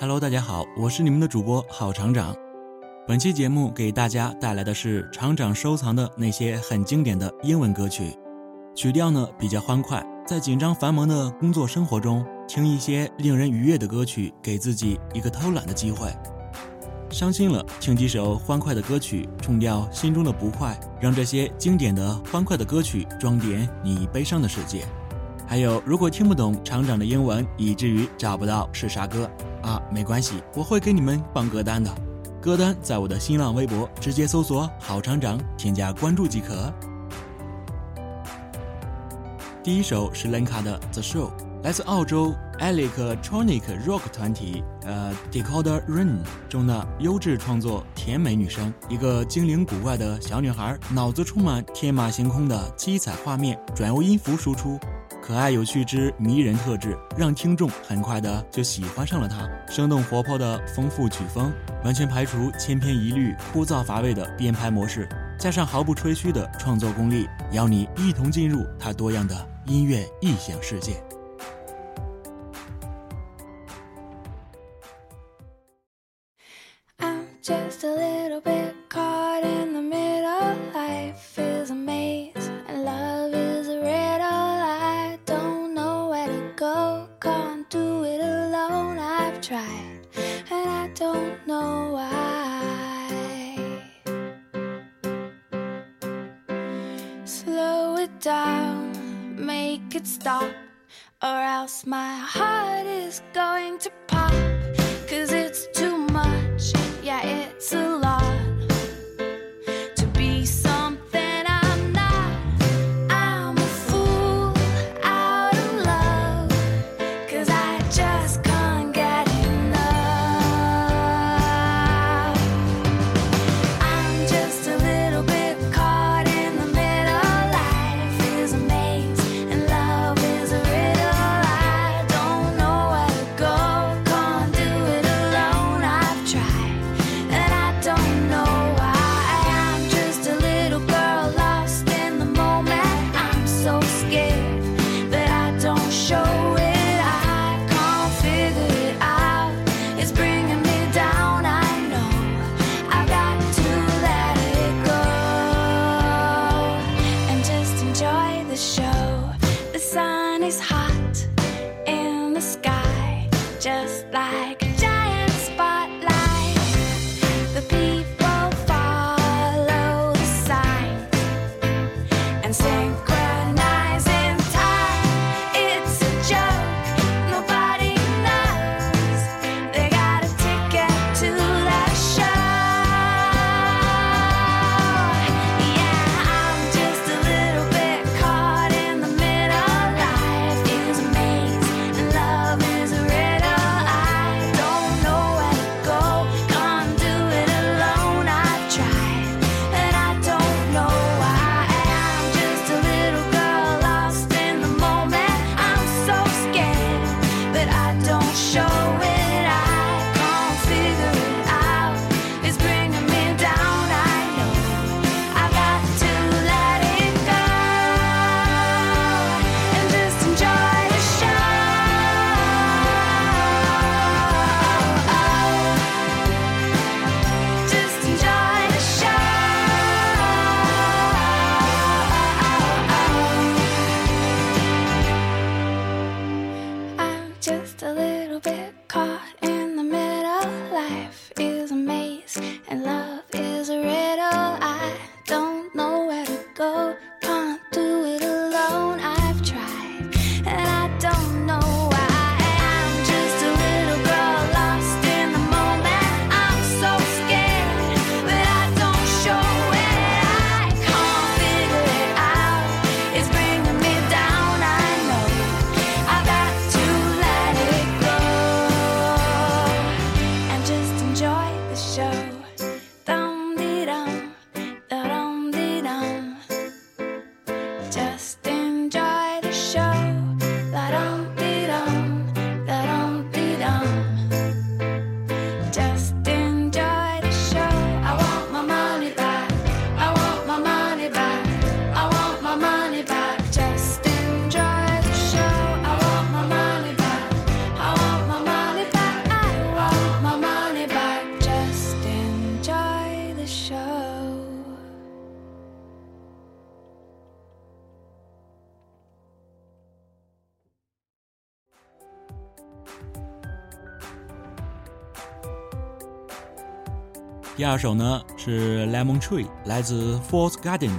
Hello，大家好，我是你们的主播郝厂长。本期节目给大家带来的是厂长收藏的那些很经典的英文歌曲，曲调呢比较欢快，在紧张繁忙的工作生活中，听一些令人愉悦的歌曲，给自己一个偷懒的机会。伤心了，听几首欢快的歌曲，冲掉心中的不快，让这些经典的欢快的歌曲装点你悲伤的世界。还有，如果听不懂厂长的英文，以至于找不到是啥歌啊，没关系，我会给你们放歌单的。歌单在我的新浪微博直接搜索“好厂长”，添加关注即可。第一首是 Lenka 的《The Show》，来自澳洲 Electronic Rock 团体呃 Decoder Ring 中的优质创作。甜美女生，一个精灵古怪的小女孩，脑子充满天马行空的七彩画面，转由音符输出。可爱有趣之迷人特质，让听众很快的就喜欢上了她。生动活泼的丰富曲风，完全排除千篇一律、枯燥乏味的编排模式，加上毫不吹嘘的创作功力，邀你一同进入她多样的音乐异想世界。just a little bit 第二首呢是 Lemon Tree，来自 Fourth Garden，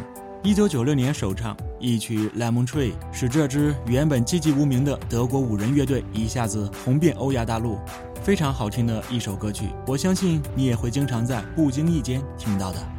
一九九六年首唱。一曲 Lemon Tree 使这支原本寂寂无名的德国五人乐队一下子红遍欧亚大陆，非常好听的一首歌曲。我相信你也会经常在不经意间听到的。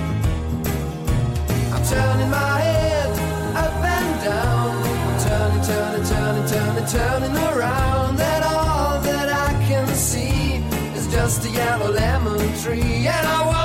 Turning my head up and down. Turning, turning, turning, turning, turning around, and all that I can see is just a yellow lemon tree. And I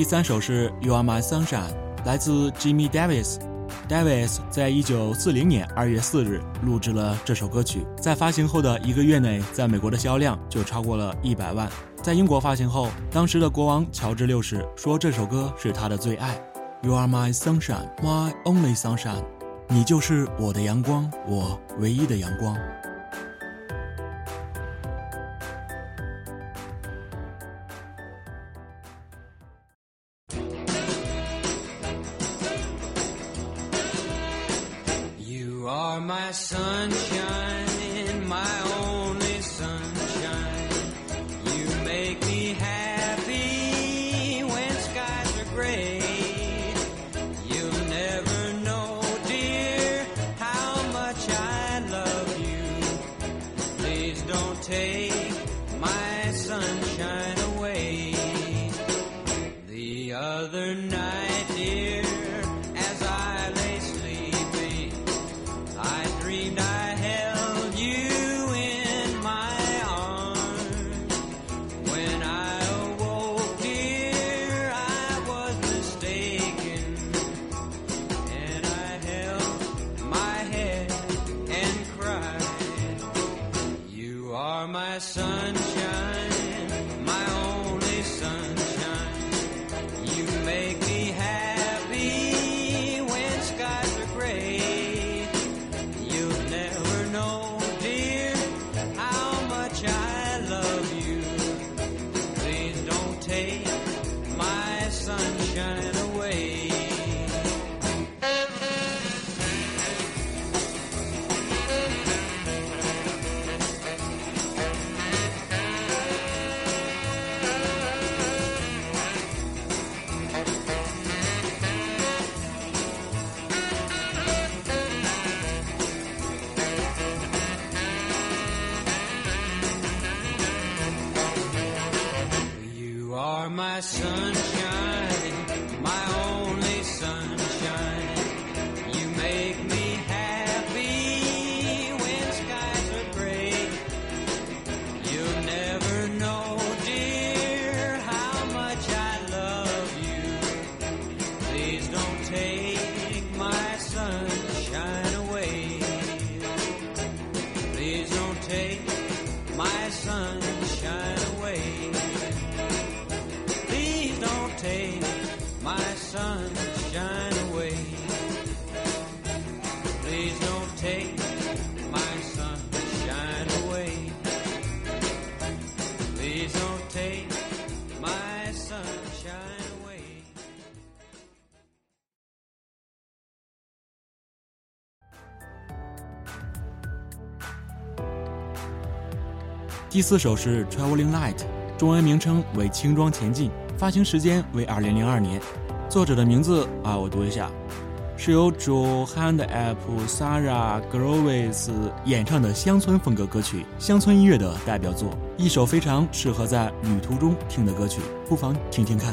第三首是《You Are My Sunshine》，来自 Jimmy Davis。Davis 在一九四零年二月四日录制了这首歌曲，在发行后的一个月内，在美国的销量就超过了一百万。在英国发行后，当时的国王乔治六世说这首歌是他的最爱。You are my sunshine, my only sunshine，你就是我的阳光，我唯一的阳光。第四首是《Traveling Light》，中文名称为《轻装前进》，发行时间为二零零二年。作者的名字啊，我读一下，是由 Johan d App Sarah Groves 演唱的乡村风格歌曲，乡村音乐的代表作，一首非常适合在旅途中听的歌曲，不妨听听看。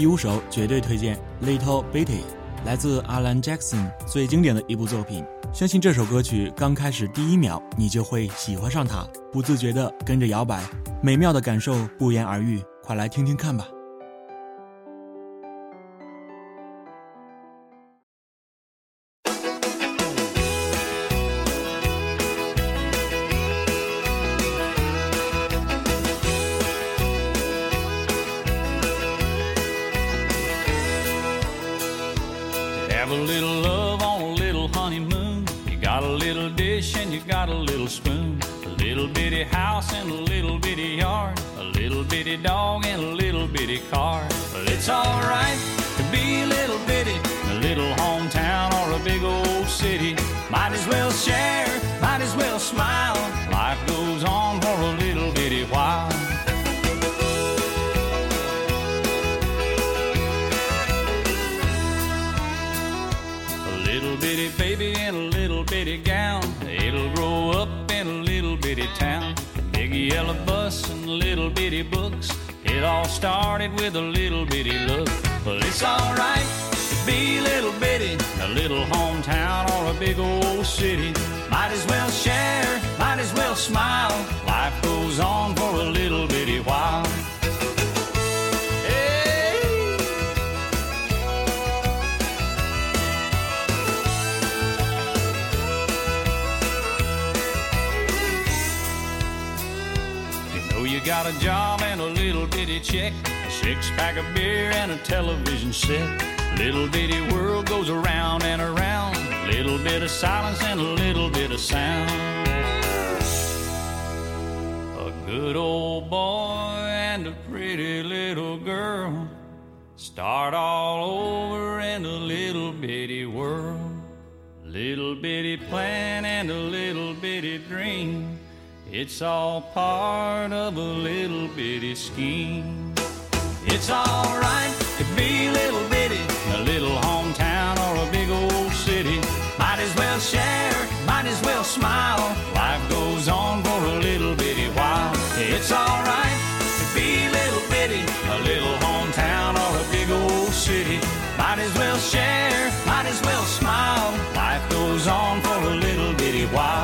第五首绝对推荐《Little Bitty》，来自 Alan Jackson 最经典的一部作品。相信这首歌曲刚开始第一秒，你就会喜欢上它，不自觉地跟着摇摆，美妙的感受不言而喻。快来听听看吧。Got a little dish and you got a little spoon. A little bitty house and a little bitty yard. A little bitty dog and a little bitty car. Well, it's alright to be a little bitty. A little hometown or a big old city. Might as well share, might as well smile. Life goes on for a little bitty while. Books. It all started with a little bitty look. Well, it's alright to be a little bitty a little hometown or a big old city. Might as well share, might as well smile. Life goes on for a little bitty while. A job and a little bitty check, a six pack of beer and a television set. Little bitty world goes around and around. Little bit of silence and a little bit of sound. A good old boy and a pretty little girl start all over in a little bitty world. Little bitty plan and a little bitty dream. It's all part of a little bitty scheme. It's alright to be little bitty a little hometown or a big old city. Might as well share, might as well smile. Life goes on for a little bitty while. It's alright to be little bitty a little hometown or a big old city. Might as well share, might as well smile. Life goes on for a little bitty while.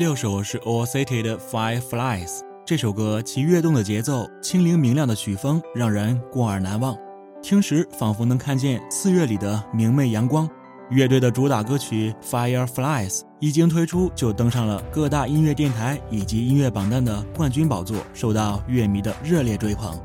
六首是 All City 的 Fireflies。这首歌其跃动的节奏、清灵明亮的曲风让人过耳难忘，听时仿佛能看见四月里的明媚阳光。乐队的主打歌曲 Fireflies 一经推出就登上了各大音乐电台以及音乐榜单的冠军宝座，受到乐迷的热烈追捧。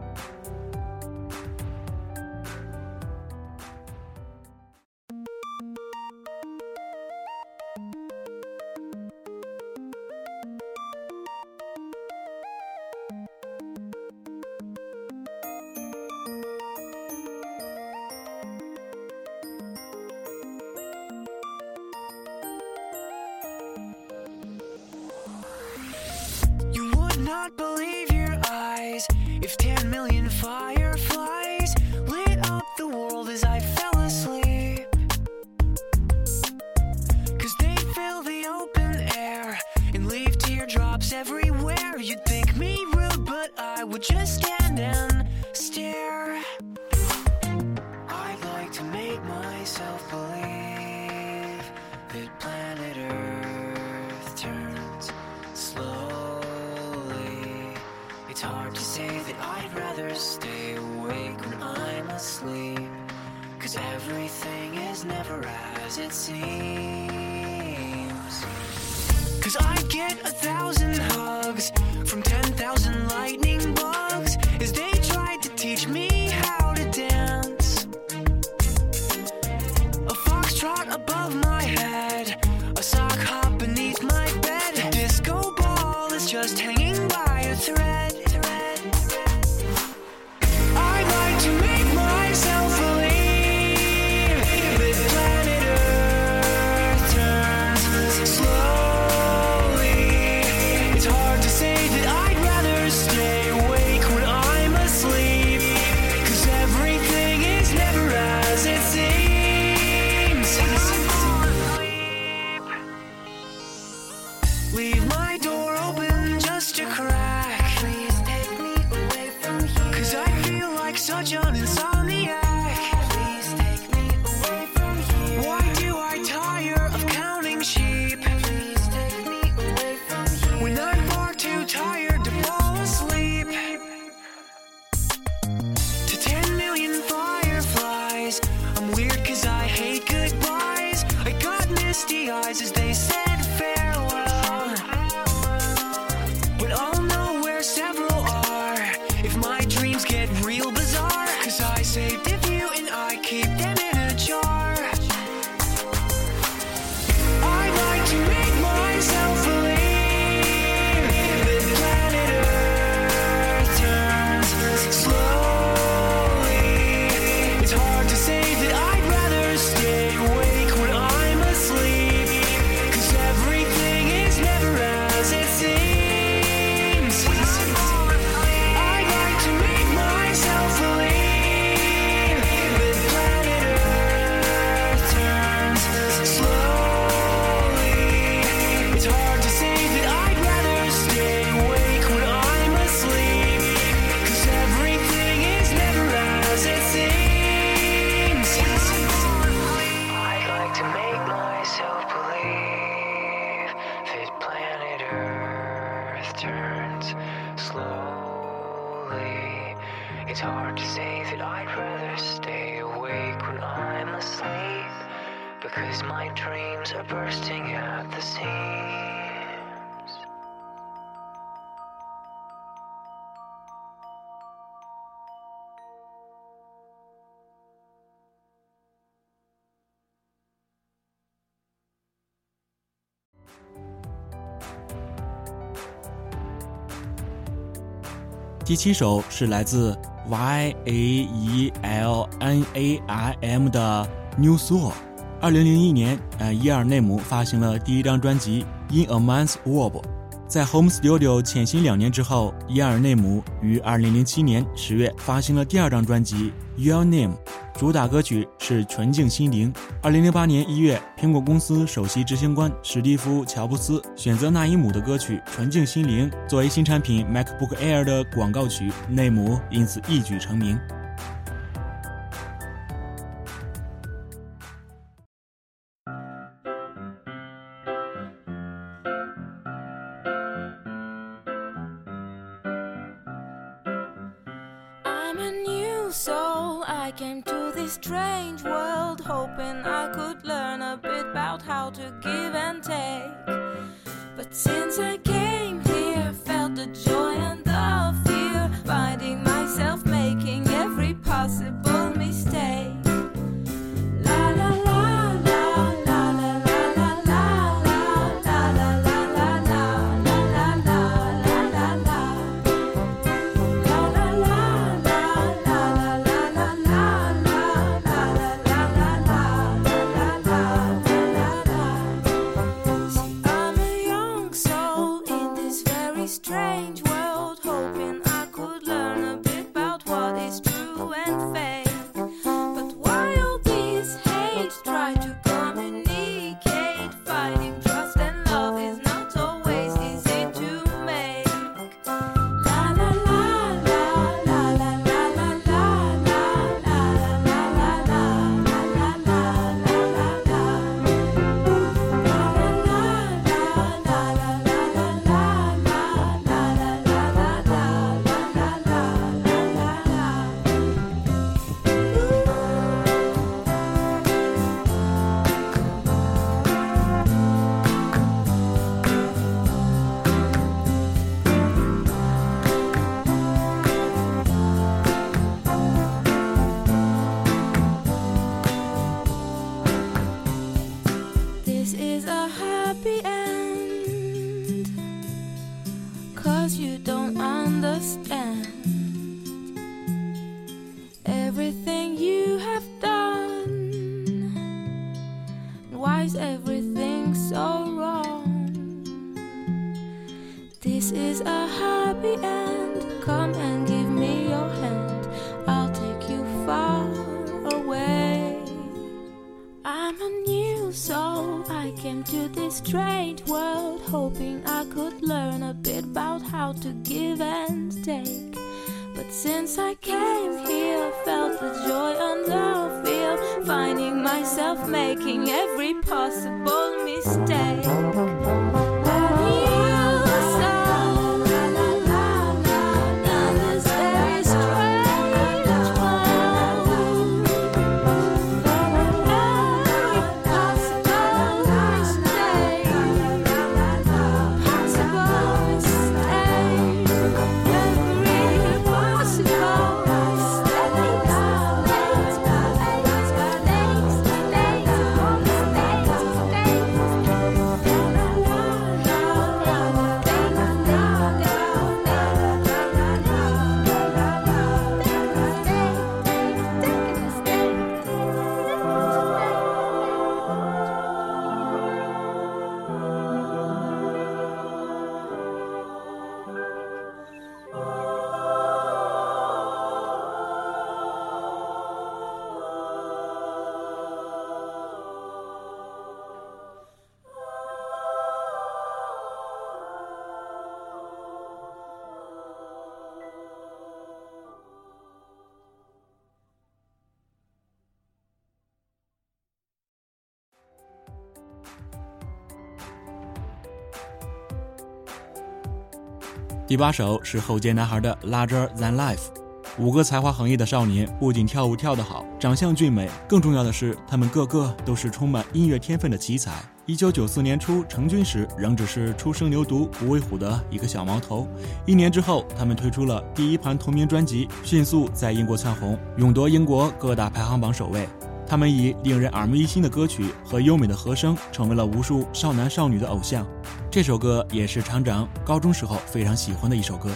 As it seems. Cause I get a thousand hugs from 10,000 lightning bugs as they tried to teach me as they say 第七首是来自 Yael Naim 的 New Soul。二零零一年，呃，耶尔内姆发行了第一张专辑《In a Man's World》。在 Home Studio 潜心两年之后，耶尔内姆于二零零七年十月发行了第二张专辑《Your Name》。主打歌曲是《纯净心灵》。二零零八年一月，苹果公司首席执行官史蒂夫·乔布斯选择纳伊姆的歌曲《纯净心灵》作为新产品 MacBook Air 的广告曲，内姆因此一举成名。第八首是后街男孩的《Larger Than Life》。五个才华横溢的少年，不仅跳舞跳得好，长相俊美，更重要的是，他们个个都是充满音乐天分的奇才。一九九四年初成军时，仍只是初生牛犊不畏虎的一个小毛头。一年之后，他们推出了第一盘同名专辑，迅速在英国窜红，勇夺英国各大排行榜首位。他们以令人耳目一新的歌曲和优美的和声，成为了无数少男少女的偶像。这首歌也是厂长高中时候非常喜欢的一首歌。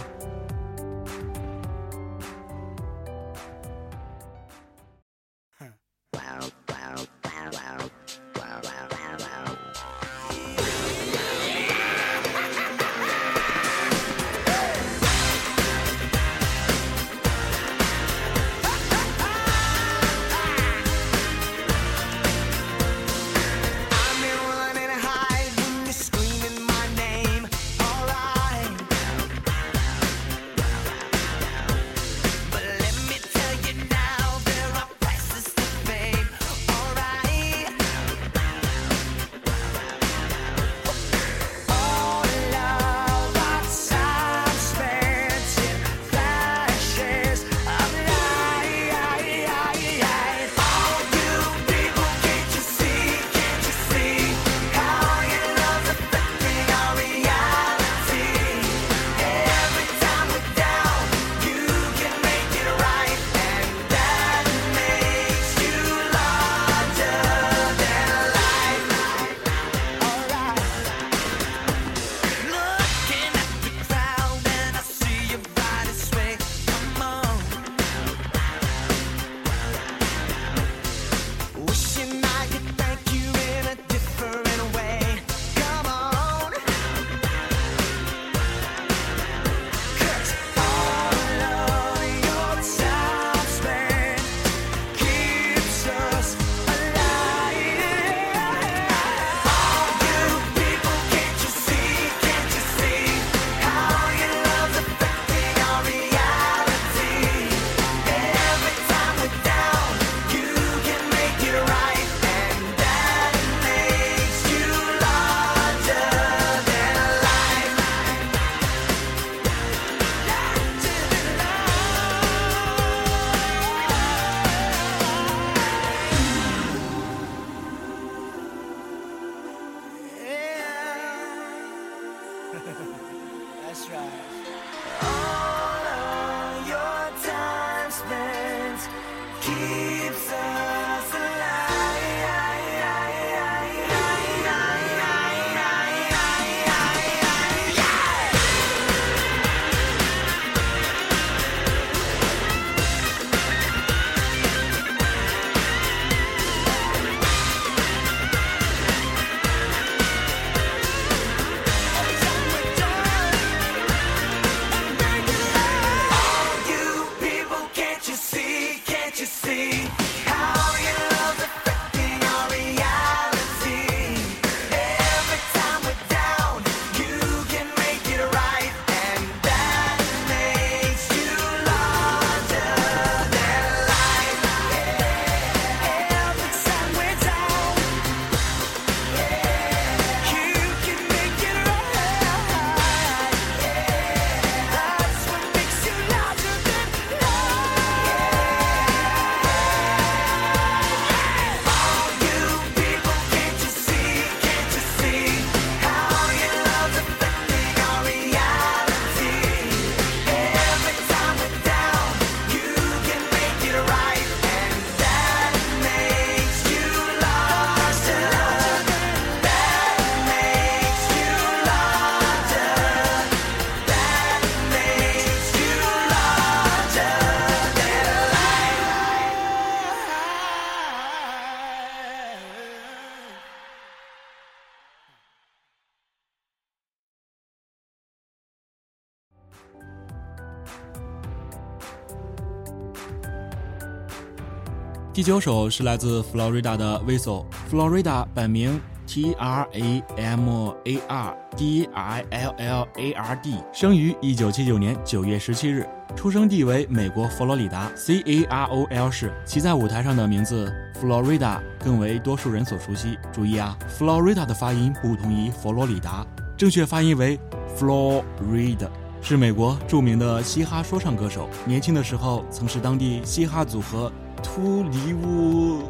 第九首是来自佛罗里达的 Whistle。佛罗里达本名 T R A M A R D I L L A R D，生于一九七九年九月十七日，出生地为美国佛罗里达 C A R O L 市。其在舞台上的名字 Florida 更为多数人所熟悉。注意啊，Florida 的发音不同于佛罗里达，正确发音为 Florida。是美国著名的嘻哈说唱歌手，年轻的时候曾是当地嘻哈组合。突尼乌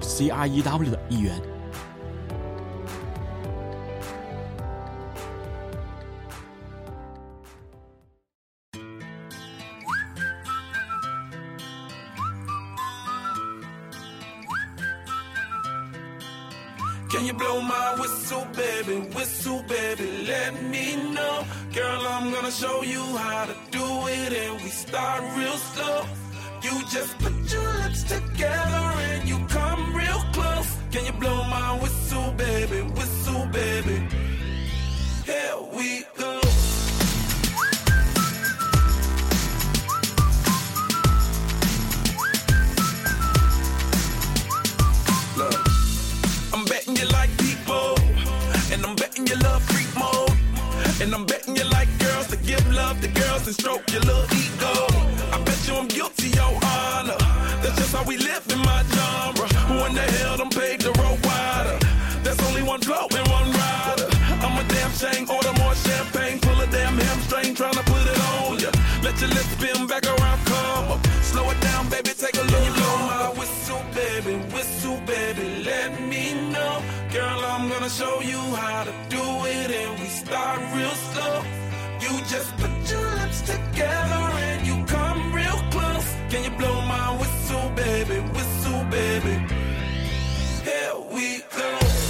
C R E W 的一员。Can you blow my whistle, baby? Whistle, baby, let me know. Girl, I'm gonna show you how to do it, and we start real slow. You just put your lips together and you come real close. Can you blow my whistle, baby? Whistle, baby. Here we go. Look, I'm betting you like people, and I'm betting you love freak mode, and I'm betting you like girls to give love to girls and stroke your little ego. I bet you I'm guilty, just how we live in my genre. Who in the hell done paved the road wider? There's only one flow and one rider. I'm a damn shame, order more champagne, pull a damn hamstring, tryna put it on ya. Let your lips spin back around, come up. Slow it down, baby, take a look. Blow my whistle, baby, whistle, baby, let me know. Girl, I'm gonna show you how to do it, and we start real slow. You just put your lips together and Can you blow my whistle, baby, whistle, baby? Here we go.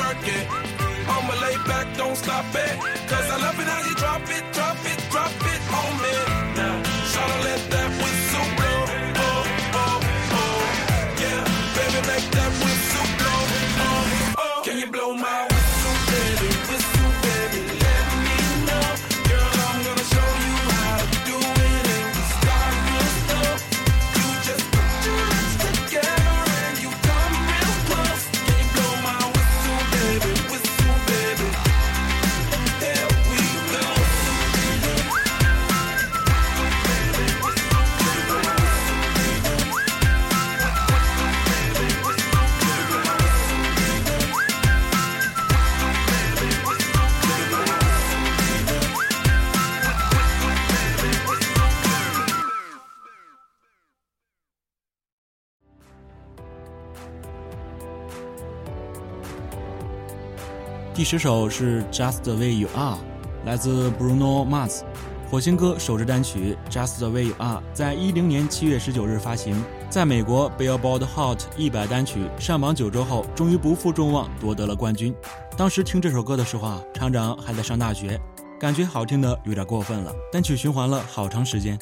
Work it. I'ma lay back, don't stop it. Cause I love it how you drop it, drop it, drop it 这首是 Just the Way You Are，来自 Bruno Mars，火星哥首支单曲 Just the Way You Are 在一零年七月十九日发行，在美国 Billboard Hot 一百单曲上榜九周后，终于不负众望夺得了冠军。当时听这首歌的时候啊，厂长还在上大学，感觉好听的有点过分了。单曲循环了好长时间。